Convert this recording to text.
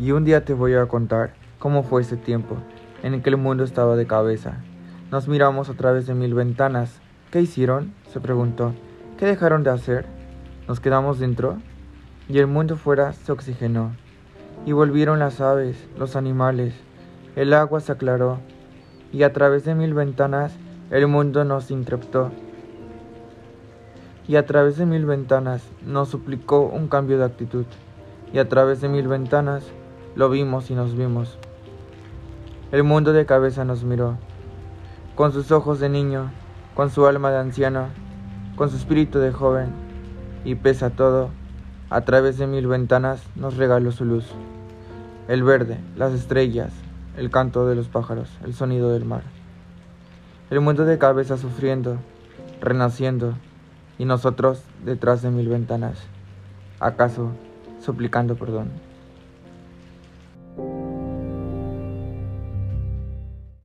Y un día te voy a contar cómo fue ese tiempo en el que el mundo estaba de cabeza. Nos miramos a través de mil ventanas. ¿Qué hicieron? se preguntó. ¿Qué dejaron de hacer? Nos quedamos dentro y el mundo fuera se oxigenó. Y volvieron las aves, los animales. El agua se aclaró y a través de mil ventanas el mundo nos intreptó. Y a través de mil ventanas nos suplicó un cambio de actitud. Y a través de mil ventanas lo vimos y nos vimos. El mundo de cabeza nos miró, con sus ojos de niño, con su alma de anciano, con su espíritu de joven, y pese a todo, a través de mil ventanas nos regaló su luz. El verde, las estrellas, el canto de los pájaros, el sonido del mar. El mundo de cabeza sufriendo, renaciendo, y nosotros detrás de mil ventanas, acaso suplicando perdón. thank you.